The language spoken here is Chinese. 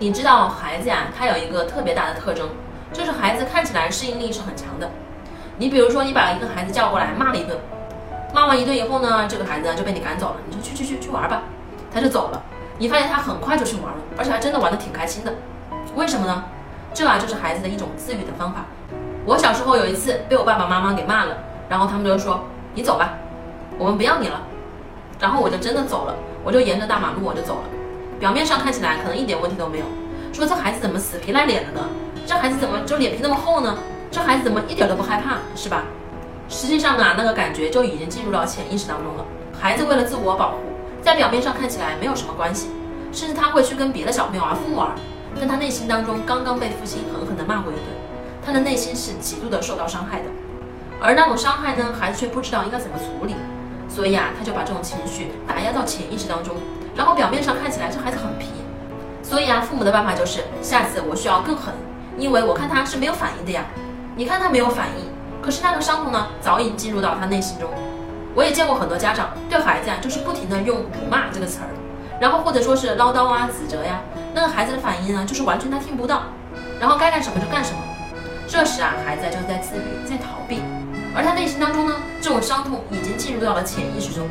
你知道孩子呀，他有一个特别大的特征，就是孩子看起来适应力是很强的。你比如说，你把一个孩子叫过来骂了一顿，骂完一顿以后呢，这个孩子就被你赶走了。你说去去去去玩吧，他就走了。你发现他很快就去玩了，而且还真的玩的挺开心的。为什么呢？这啊就是孩子的一种自愈的方法。我小时候有一次被我爸爸妈妈给骂了，然后他们就说你走吧，我们不要你了。然后我就真的走了，我就沿着大马路我就走了。表面上看起来可能一点问题都没有，说这孩子怎么死皮赖脸的呢？这孩子怎么就脸皮那么厚呢？这孩子怎么一点都不害怕，是吧？实际上啊，那个感觉就已经进入到潜意识当中了。孩子为了自我保护，在表面上看起来没有什么关系，甚至他会去跟别的小朋友玩父母玩，但他内心当中刚刚被父亲狠狠地骂过一顿，他的内心是极度的受到伤害的。而那种伤害呢，孩子却不知道应该怎么处理，所以啊，他就把这种情绪打压到潜意识当中，然后表面上看起来这孩子很皮。所以啊，父母的办法就是下次我需要更狠，因为我看他是没有反应的呀。你看他没有反应，可是那个伤痛呢，早已进入到他内心中。我也见过很多家长对孩子啊，就是不停的用辱骂这个词儿，然后或者说是唠叨啊、指责呀，那个孩子的反应呢，就是完全他听不到，然后该干什么就干什么。这时啊，孩子就是在自愈，在逃避，而他内心当中呢，这种伤痛已经进入到了潜意识中。